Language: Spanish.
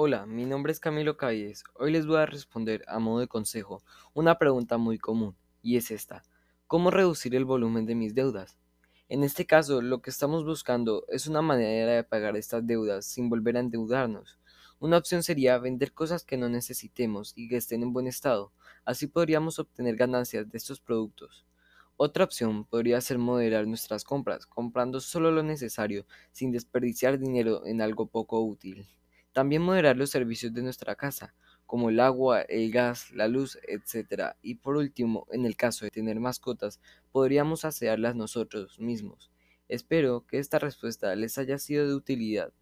Hola, mi nombre es Camilo Calles. Hoy les voy a responder a modo de consejo una pregunta muy común, y es esta. ¿Cómo reducir el volumen de mis deudas? En este caso, lo que estamos buscando es una manera de pagar estas deudas sin volver a endeudarnos. Una opción sería vender cosas que no necesitemos y que estén en buen estado. Así podríamos obtener ganancias de estos productos. Otra opción podría ser moderar nuestras compras, comprando solo lo necesario, sin desperdiciar dinero en algo poco útil. También moderar los servicios de nuestra casa, como el agua, el gas, la luz, etc. Y por último, en el caso de tener mascotas, podríamos asearlas nosotros mismos. Espero que esta respuesta les haya sido de utilidad.